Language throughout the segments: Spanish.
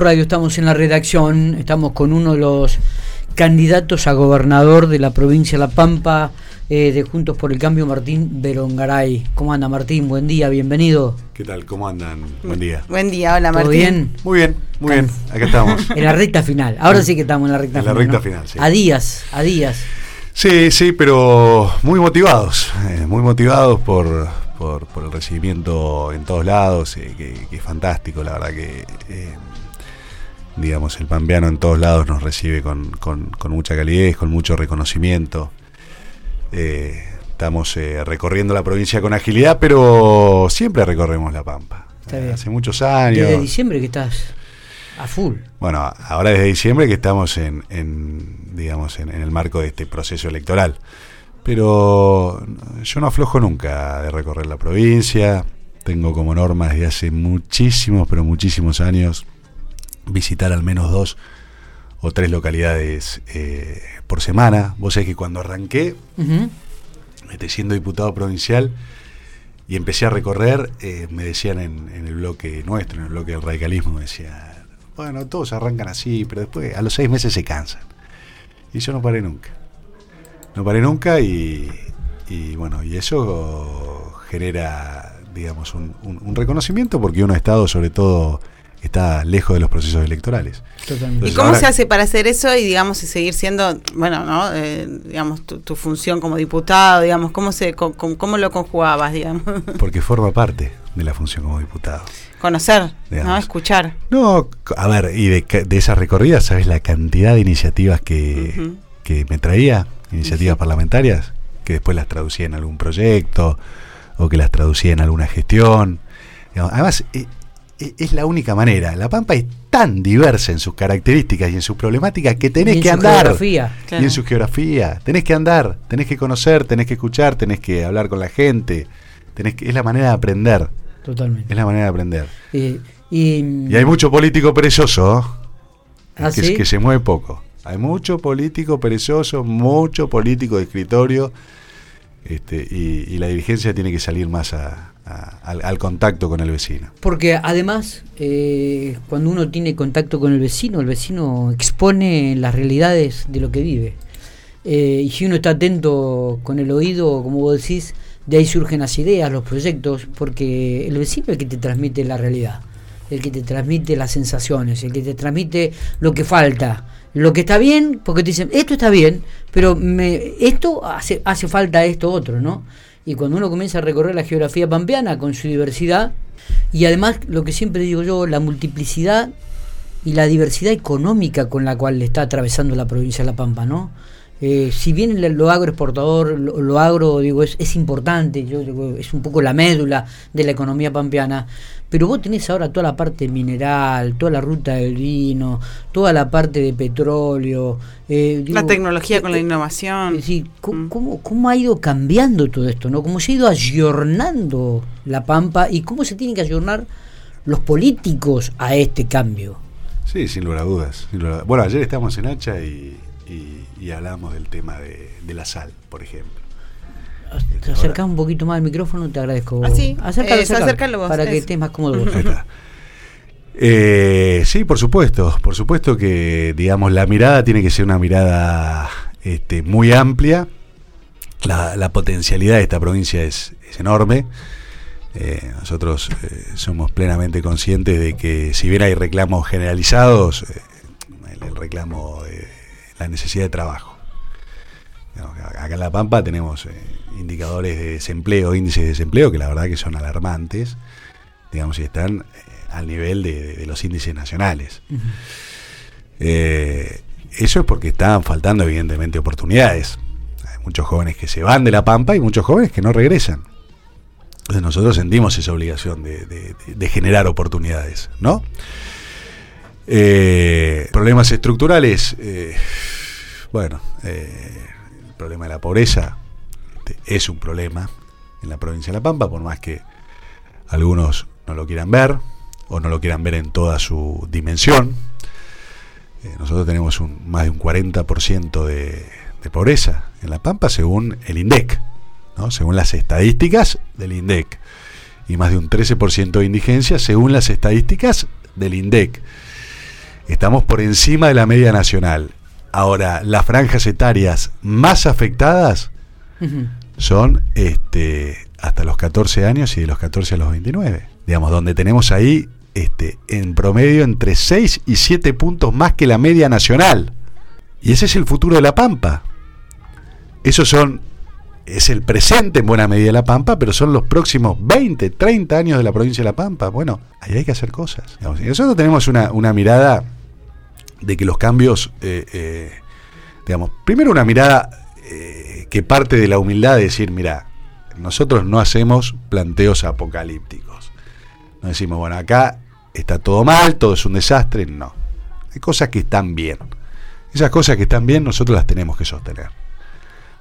Radio estamos en la redacción, estamos con uno de los candidatos a gobernador de la provincia de La Pampa eh, de Juntos por el Cambio, Martín Berongaray. ¿Cómo anda Martín? Buen día, bienvenido. ¿Qué tal? ¿Cómo andan? Buen día. Buen día, hola ¿Todo Martín. bien? Muy bien, muy bien. Acá estamos. En la recta final, ahora sí que estamos en la recta En la final. recta ¿no? final, sí. A días, a días. Sí, sí, pero muy motivados. eh, muy motivados por, por, por el recibimiento en todos lados, eh, que, que es fantástico, la verdad que... digamos, el pampeano en todos lados nos recibe con, con- con mucha calidez, con mucho reconocimiento. Eh, estamos eh, recorriendo la provincia con agilidad, pero siempre recorremos la Pampa. Está bien. Hace muchos años. Desde diciembre que estás a full. Bueno, ahora desde diciembre que estamos en, en, digamos, en, en el marco de este proceso electoral. Pero yo no aflojo nunca de recorrer la provincia. Tengo como norma desde hace muchísimos, pero muchísimos años visitar al menos dos o tres localidades eh, por semana. Vos sabés que cuando arranqué, este, siendo diputado provincial y empecé a recorrer, eh, me decían en, en el bloque nuestro, en el bloque del radicalismo, me decían, bueno, todos arrancan así, pero después a los seis meses se cansan. Y yo no paré nunca. No paré nunca y, y bueno, y eso genera, digamos, un, un- un reconocimiento porque uno ha estado, sobre todo, está lejos de los procesos electorales. Totalmente. ¿Y cómo ahora- se hace para hacer eso y, digamos, y seguir siendo, bueno, ¿no? Eh, digamos, tu, tu función como diputado, digamos, ¿cómo, se, co- com- cómo lo conjugabas, digamos? Porque forma parte de la función como diputado. Conocer, ¿no? Digamos. Escuchar. No, a ver, y de, de esas recorridas, ¿sabes la cantidad de iniciativas que, que me traía? Iniciativas Sí. parlamentarias, que después las traducía en algún proyecto o que las traducía en alguna gestión. Digamos, Además, e- e- es la única manera. La Pampa es tan diversa en sus características y en sus problemáticas que tenés Y en que su andar. geografía. Claro. Y en su geografía. Tenés que andar, tenés que conocer, tenés que escuchar, tenés que hablar con la gente. Tenés que, es la manera de aprender. Totalmente. Es la manera de aprender. Eh, y, Y hay mucho político perezoso ¿Ah, que, sí? que se mueve poco. Hay mucho político perezoso, mucho político de escritorio, este, y, la dirigencia tiene que salir más a- al contacto con el vecino. Porque además, eh, cuando uno tiene contacto con el vecino, el vecino expone las realidades de lo que vive. Eh, y si uno está atento con el oído, como vos decís, de ahí surgen las ideas, los proyectos, porque el vecino es el que te transmite la realidad, el que te transmite las sensaciones, el que te transmite lo que falta, lo que está bien, porque te dicen, esto está bien, pero me, esto hace, hace falta esto otro, ¿no? Y cuando uno comienza a recorrer la geografía pampeana con su diversidad, y además lo que siempre digo yo, la multiplicidad y la diversidad económica con la cual está atravesando la provincia de La Pampa, ¿no? Eh, si bien lo agroexportador, lo, lo agro, digo, es, es importante, yo digo, es un poco la médula de la economía pampeana, pero vos tenés ahora toda la parte mineral, toda la ruta del vino, toda la parte de petróleo. eh, La tecnología con la eh, innovación. ¿cómo, Mm. cómo, cómo ha ido cambiando todo esto? ¿no? ¿Cómo se ha ido ayornando la Pampa y cómo se tienen que ayornar los políticos a este cambio? Sí, sin lugar a dudas. sin lugar a- Bueno, ayer estábamos en Hacha y, y, y hablamos del tema de, de la sal, por ejemplo. Te acercás un poquito más al micrófono, te agradezco. Ah, sí. Acércalo, Eh, acércalo, acércalo vos, para que estés más cómodo vos. Ahí está. Eh, sí, por supuesto, por supuesto que, digamos, la mirada tiene que ser una mirada este, muy amplia. La, la potencialidad de esta provincia es, es enorme. Eh, nosotros eh, somos plenamente conscientes de que si bien hay reclamos generalizados, eh, el, el reclamo de la necesidad de trabajo. Acá en La Pampa tenemos eh, indicadores de desempleo, índices de desempleo que la verdad que son alarmantes, digamos, y están eh, al nivel de, los índices nacionales. Eh, eso es porque están faltando evidentemente oportunidades. Hay muchos jóvenes que se van de La Pampa y muchos jóvenes que no regresan. Entonces nosotros sentimos esa obligación de- de generar oportunidades, ¿no? Eh, problemas estructurales, eh, bueno, eh, el problema de la pobreza este, es un problema en la provincia de La Pampa, por más que algunos no lo quieran ver o no lo quieran ver en toda su dimensión. Eh, nosotros tenemos un, más de un 40% de, de pobreza en La Pampa según el INDEC, según las estadísticas del INDEC, y más de un 13% de indigencia según las estadísticas del INDEC. Estamos por encima de la media nacional. Ahora, las franjas etarias más afectadas son este, hasta los 14 años y de los 14 a los 29. Digamos, donde tenemos ahí este, en promedio entre 6 y 7 puntos más que la media nacional. Y ese es el futuro de La Pampa. Esos son, es el presente en buena medida de La Pampa, pero son los próximos 20, 30 años de la provincia de La Pampa. Bueno, ahí hay que hacer cosas. Digamos, y nosotros tenemos una, una mirada de que los cambios, eh, eh, digamos, primero una mirada eh, que parte de la humildad de decir, mira, nosotros no hacemos planteos apocalípticos. No decimos, bueno, acá está todo mal, todo es un desastre. No. Hay cosas que están bien. Esas cosas que están bien nosotros las tenemos que sostener.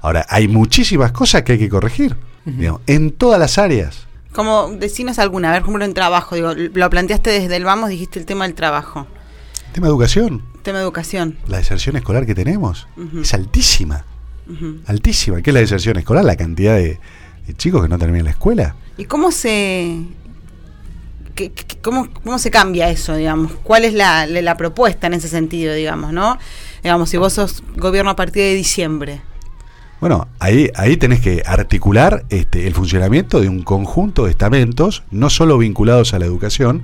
Ahora, hay muchísimas cosas que hay que corregir, digamos, en todas las áreas. Como decinos alguna, a ver, por ejemplo, en trabajo, digo, lo planteaste desde el vamos, dijiste el tema del trabajo, tema de educación, tema educación. la deserción escolar que tenemos es altísima, altísima. ¿Qué es la deserción escolar? La cantidad de, de chicos que no terminan la escuela. ¿Y cómo se qué- qué- cómo, cómo se cambia eso, digamos? ¿Cuál es la, la- la propuesta en ese sentido, digamos, no? Digamos, si vos sos gobierno a partir de diciembre. Bueno, ahí, ahí tenés que articular este, el funcionamiento de un conjunto de estamentos, no solo vinculados a la educación,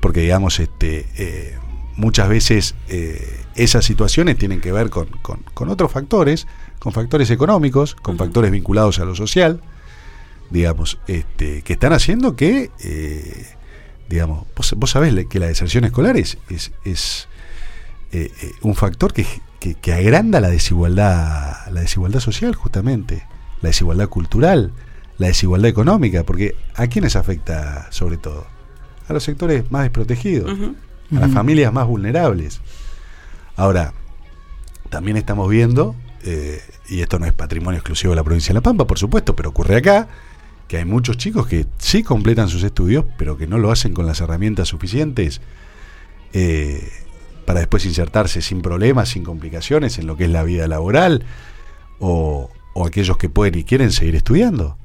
porque digamos, este, eh, muchas veces eh, esas situaciones tienen que ver con, con- con otros factores, con factores económicos, con factores vinculados a lo social, digamos, este, que están haciendo que, eh, digamos, vos, vos sabés que la deserción escolar es, es, es, eh, un factor que, que, que agranda la desigualdad, la desigualdad social justamente, la desigualdad cultural, la desigualdad económica, porque ¿a quiénes afecta sobre todo? A los sectores más desprotegidos, Ujú. A las familias más vulnerables. Ahora, también estamos viendo, eh, y esto no es patrimonio exclusivo de la provincia de La Pampa, por supuesto, pero ocurre acá, que hay muchos chicos que sí completan sus estudios, pero que no lo hacen con las herramientas suficientes eh, para después insertarse sin problemas, sin complicaciones en lo que es la vida laboral, o, o aquellos que pueden y quieren seguir estudiando.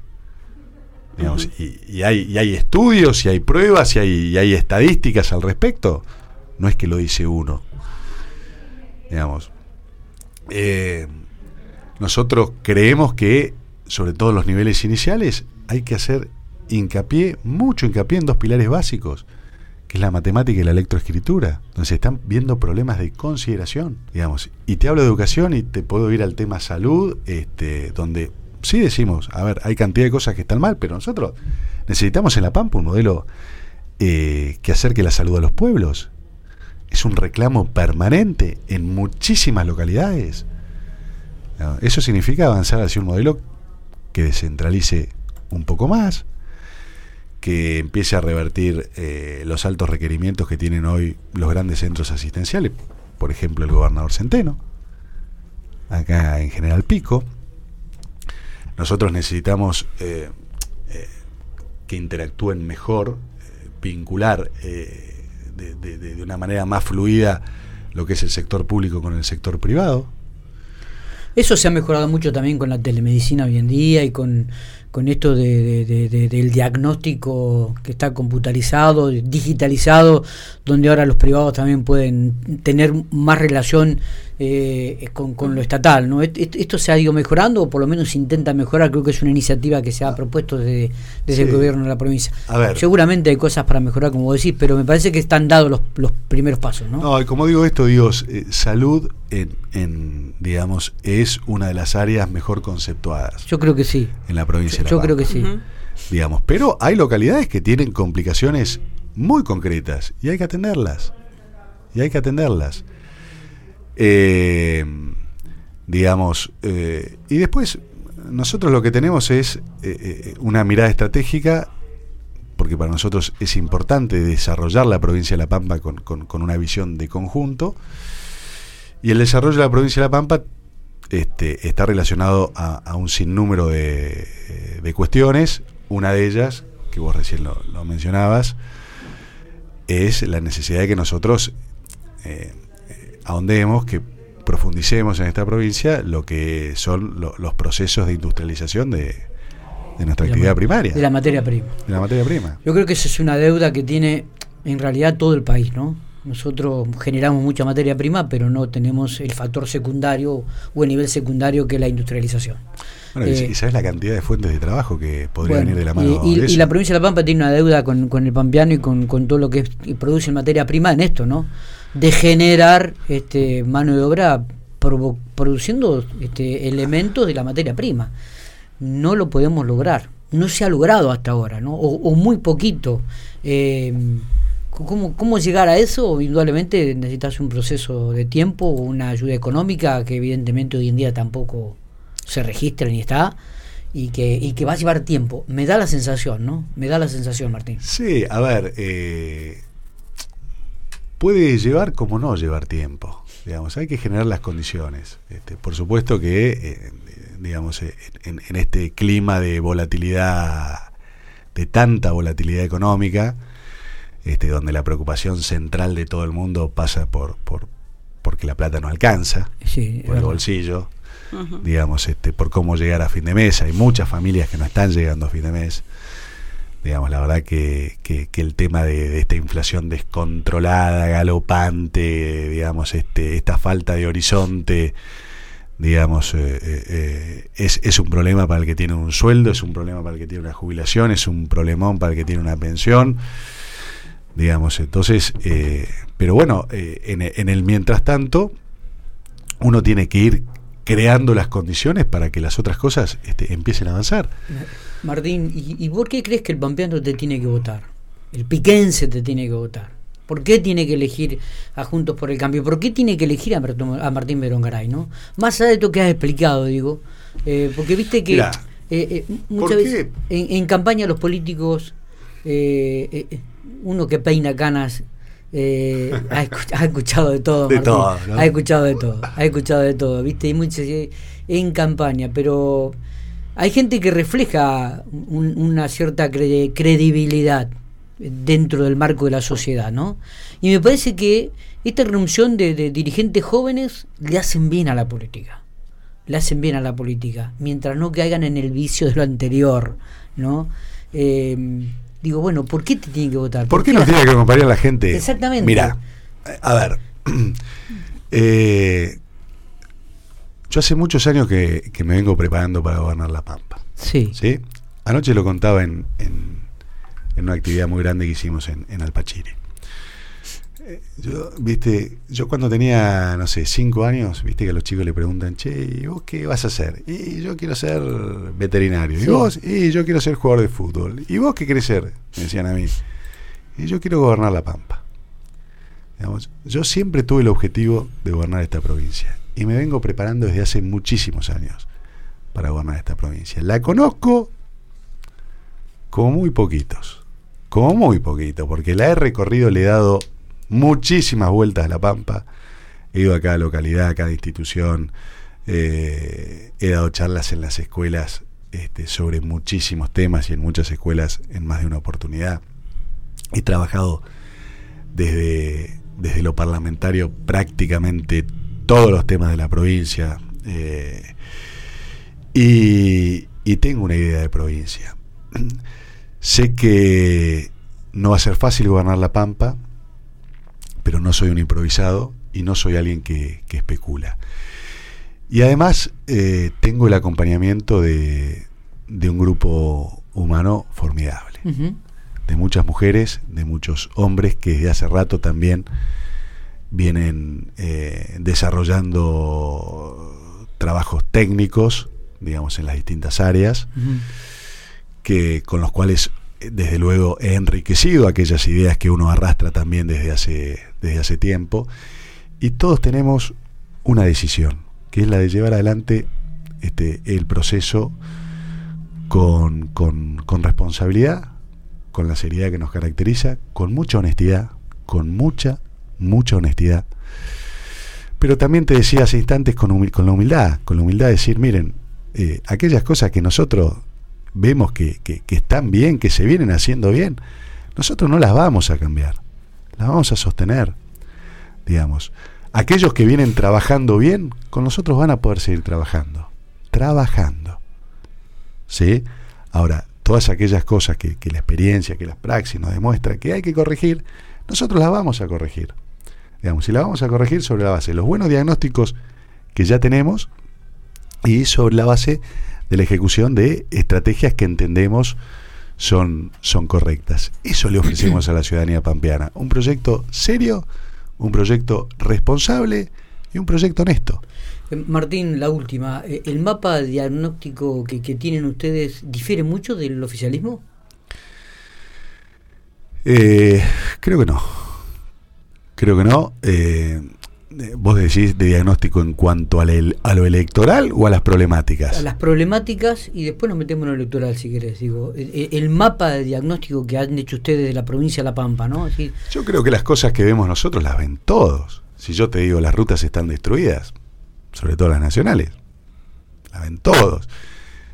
Digamos, y, y hay, y hay estudios, y hay pruebas, y hay, y hay estadísticas al respecto. No es que lo dice uno. Digamos. Eh, nosotros creemos que, sobre todo en los niveles iniciales, hay que hacer hincapié, mucho hincapié en dos pilares básicos, que es la matemática y la electroescritura, donde se están viendo problemas de consideración, digamos. Y te hablo de educación y te puedo ir al tema salud, este, donde sí decimos, a ver, hay cantidad de cosas que están mal, pero nosotros necesitamos en La Pampa un modelo eh, que acerque la salud a los pueblos. Es un reclamo permanente en muchísimas localidades. ¿no? Eso significa avanzar hacia un modelo que descentralice un poco más, que empiece a revertir eh, los altos requerimientos que tienen hoy los grandes centros asistenciales, por ejemplo el gobernador Centeno, acá en General Pico. Nosotros necesitamos eh, eh, que interactúen mejor, eh, vincular eh, de, de- de- una manera más fluida lo que es el sector público con el sector privado. Eso se ha mejorado mucho también con la telemedicina hoy en día y con, con esto de- del diagnóstico que está computarizado, digitalizado, donde ahora los privados también pueden tener más relación eh, con, con lo estatal. ¿no? Est- est- Esto se ha ido mejorando o por lo menos se intenta mejorar. Creo que es una iniciativa que se ha propuesto desde, desde el gobierno de la provincia. A ver. Seguramente hay cosas para mejorar, como vos decís, pero me parece que están dados los, los primeros pasos. ¿no? No, y como digo esto, digo, eh, salud en, en, digamos, es una de las áreas mejor conceptuadas Yo creo que sí. en la provincia de La Yo creo que sí. Digamos, pero hay localidades que tienen complicaciones muy concretas y hay que atenderlas. Y hay que atenderlas. Eh, digamos, eh, y después nosotros lo que tenemos es eh, una mirada estratégica, porque para nosotros es importante desarrollar la provincia de La Pampa con, con- una visión de conjunto, y el desarrollo de la provincia de La Pampa este, está relacionado a, un sinnúmero de, de cuestiones, una de ellas, que vos recién lo, mencionabas, es la necesidad de que nosotros ahondemos, que profundicemos en esta provincia lo que son lo- los procesos de industrialización de, de nuestra De actividad ma- primaria, De la materia prima. de la materia prima. Yo creo que esa es una deuda que tiene en realidad todo el país, ¿no? Nosotros generamos mucha materia prima, pero no tenemos el factor secundario o el nivel secundario que es la industrialización. Bueno, y sabes la cantidad de fuentes de trabajo que podría venir de la mano. Y, y, la provincia de La Pampa tiene una deuda con, con el pampeano y con, con, todo lo que produce en materia prima en esto, ¿no? De generar este, mano de obra produciendo este, elementos de la materia prima. No lo podemos lograr. No se ha logrado hasta ahora, ¿no? O, muy poquito. Eh, ¿Cómo, ¿Cómo llegar a eso? Indudablemente necesitas un proceso de tiempo, una ayuda económica que evidentemente hoy en día tampoco se registra ni está y que, va a llevar tiempo. Me da la sensación, ¿no? Me da la sensación, Martín. Sí, a ver, eh, puede llevar como no llevar tiempo. Digamos, hay que generar las condiciones. Este, por supuesto que, eh, digamos, eh, en, este clima de volatilidad, de tanta volatilidad económica, este, donde la preocupación central de todo el mundo pasa por, por porque la plata no alcanza, por el bolsillo, digamos, este, por cómo llegar a fin de mes. Hay muchas familias que no están llegando a fin de mes. Digamos, la verdad que, que, el tema de, esta inflación descontrolada, galopante, digamos, este, esta falta de horizonte, digamos, eh, eh, eh, es, es un problema para el que tiene un sueldo, es un problema para el que tiene una jubilación, es un problemón para el que tiene una pensión digamos. Entonces, eh, pero bueno, eh, en, el mientras tanto, uno tiene que ir creando las condiciones para que las otras cosas este, empiecen a avanzar. Martín, ¿y, ¿y, por qué crees que el pampeano te tiene que votar? El piquense te tiene que votar. ¿Por qué tiene que elegir a Juntos por el Cambio? ¿Por qué tiene que elegir a, a Martín Berongaray? ¿no? Más allá de lo que has explicado, digo, eh, porque viste que muchas veces en, en, campaña los políticos uno que peina canas eh, ha, escuchado, de todo, ha escuchado de todo, ha escuchado de todo, viste, y muchos eh, en campaña, pero hay gente que refleja una cierta credibilidad dentro del marco de la sociedad, ¿no? Y me parece que esta reunión de, dirigentes jóvenes le hacen bien a la política, le hacen bien a la política, mientras no caigan en el vicio de lo anterior, ¿no? Eh, digo, bueno, ¿por qué te tienen que votar? ¿Por, qué nos tiene que acompañar la gente? Exactamente. Mira, a ver, eh, yo hace muchos años que, me vengo preparando para gobernar La Pampa. Sí. ¿sí? Anoche lo contaba en, en, una actividad muy grande que hicimos en, en Alpachiri. Yo, viste, yo cuando tenía, no sé, cinco años, viste que a los chicos le preguntan, che, ¿y vos qué vas a hacer? Y yo quiero ser veterinario. ¿Y vos? Y yo quiero ser jugador de fútbol. ¿Y vos qué querés ser? Me decían a mí. Y yo quiero gobernar La Pampa. yo siempre tuve el objetivo de gobernar esta provincia. Y me vengo preparando desde hace muchísimos años para gobernar esta provincia. La conozco como muy poquitos. Como muy poquito, porque la he recorrido, le he dado muchísimas vueltas a La Pampa. He ido a cada localidad, a cada institución. Eh, he dado charlas en las escuelas este, sobre muchísimos temas y en muchas escuelas en más de una oportunidad. He trabajado desde, desde lo parlamentario prácticamente todos los temas de la provincia. Eh, y, y tengo una idea de provincia. sé que no va a ser fácil gobernar La Pampa, pero no soy un improvisado y no soy alguien que, especula. Y además eh, tengo el acompañamiento de, un grupo humano formidable, de muchas mujeres, de muchos hombres que desde hace rato también vienen eh, desarrollando trabajos técnicos, digamos, en las distintas áreas, que, con los cuales desde luego he enriquecido aquellas ideas que uno arrastra también desde hace, desde hace tiempo. Y todos tenemos una decisión, que es la de llevar adelante este, el proceso con, con, con responsabilidad, con la seriedad que nos caracteriza, con mucha honestidad, con mucha, mucha honestidad. Pero también te decía hace instantes con, con la humildad, con la humildad de decir, miren, eh, aquellas cosas que nosotros vemos que, están bien, que se vienen haciendo bien, nosotros no las vamos a cambiar, las vamos a sostener, digamos. Aquellos que vienen trabajando bien, con nosotros van a poder seguir trabajando, trabajando. ¿Sí? Ahora, todas aquellas cosas que, que la experiencia, que la praxis nos demuestra que hay que corregir, nosotros las vamos a corregir. Digamos, y la vamos a corregir sobre la base de los buenos diagnósticos que ya tenemos y sobre la base de la ejecución de estrategias que entendemos son, son correctas. Eso le ofrecemos a la ciudadanía pampeana. Un proyecto serio, un proyecto responsable y un proyecto honesto. Eh, Martín, la última. Eh, ¿El mapa diagnóstico que, que tienen ustedes difiere mucho del oficialismo? Eh, creo que no. Creo que no. Eh, vos decís de diagnóstico en cuanto a, a, lo electoral o a las problemáticas. A las problemáticas y después nos metemos en lo electoral, si querés. Digo, el, el mapa de diagnóstico que han hecho ustedes de la provincia de La Pampa, ¿no? Así, yo creo que las cosas que vemos nosotros las ven todos. Si yo te digo las rutas están destruidas, sobre todo las nacionales, las ven todos.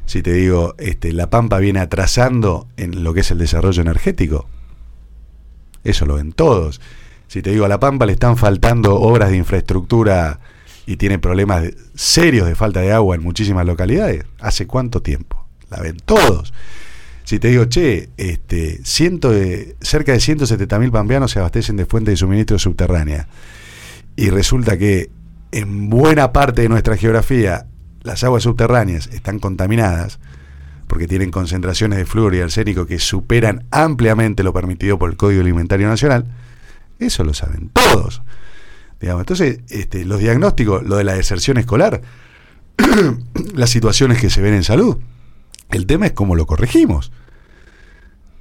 Si te digo, este, La Pampa viene atrasando en lo que es el desarrollo energético, eso lo ven todos. Si te digo, a La Pampa le están faltando obras de infraestructura y tiene problemas serios de falta de agua en muchísimas localidades, ¿hace cuánto tiempo? La ven todos. Si te digo, che, este, ciento de, cerca de 170 mil pampeanos se abastecen de fuentes de suministro subterránea y resulta que en buena parte de nuestra geografía las aguas subterráneas están contaminadas porque tienen concentraciones de flúor y arsénico que superan ampliamente lo permitido por el Código Alimentario Nacional, eso lo saben todos. Digamos, entonces, este, los diagnósticos, lo de la deserción escolar, las situaciones que se ven en salud, el tema es cómo lo corregimos.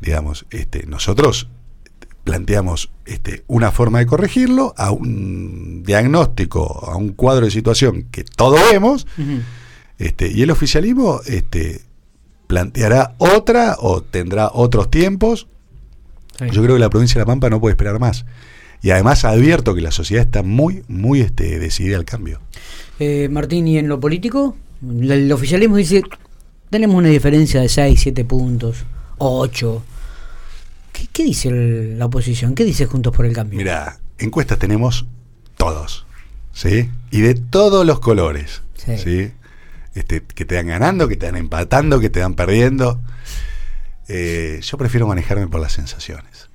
Digamos, este, nosotros planteamos este, una forma de corregirlo a un diagnóstico, a un cuadro de situación que todos vemos, uh -huh. este, y el oficialismo este, planteará otra o tendrá otros tiempos. Sí. Yo creo que la provincia de La Pampa no puede esperar más. Y además advierto que la sociedad está muy, muy este, decidida al cambio. Eh, Martín, ¿y en lo político? El oficialismo dice, tenemos una diferencia de 6, 7 puntos, 8. ¿Qué, qué dice el, la oposición? ¿Qué dice Juntos por el Cambio? Mira, encuestas tenemos todos, ¿sí? Y de todos los colores, ¿sí? ¿sí? Este, que te dan ganando, que te dan empatando, que te dan perdiendo. Eh, yo prefiero manejarme por las sensaciones.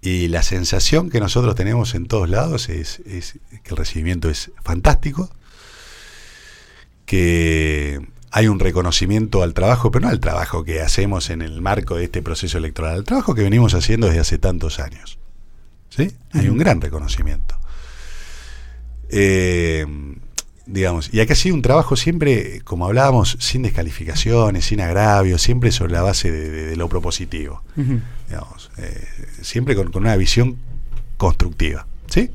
Y la sensación que nosotros tenemos en todos lados es, es que el recibimiento es fantástico, que hay un reconocimiento al trabajo, pero no al trabajo que hacemos en el marco de este proceso electoral, al trabajo que venimos haciendo desde hace tantos años. ¿Sí? Hay un gran reconocimiento. Eh, digamos, y acá ha sido un trabajo siempre, como hablábamos, sin descalificaciones, sin agravios, siempre sobre la base de, de, de lo propositivo. Uh -huh. digamos, eh, siempre con, con, una visión constructiva. ¿Sí?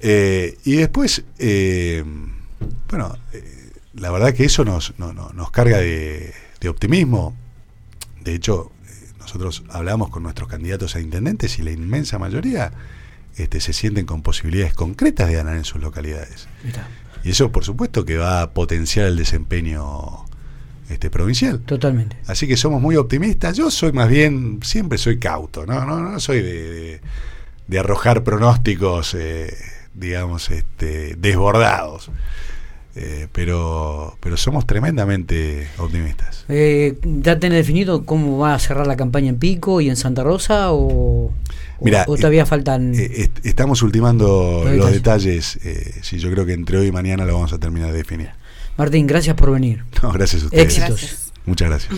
Eh, y después, eh, bueno, eh, la verdad que eso nos, no, no, nos carga de, de, optimismo. De hecho, eh, nosotros hablamos con nuestros candidatos a intendentes y la inmensa mayoría este, se sienten con posibilidades concretas de ganar en sus localidades. Y eso, por supuesto, que va a potenciar el desempeño este, provincial. Totalmente. Así que somos muy optimistas. Yo soy más bien, siempre soy cauto, no, no, no soy de, de, de arrojar pronósticos, eh, digamos, este, desbordados. Eh, pero, pero somos tremendamente optimistas. Eh, ¿Ya tenés definido cómo va a cerrar la campaña en Pico y en Santa Rosa o, o todavía eh, faltan? Est estamos ultimando los, los detalles. Eh, sí, yo creo que entre hoy y mañana lo vamos a terminar de definir. Martín, gracias por venir. No, gracias a ustedes. Éxitos. Gracias. Muchas gracias.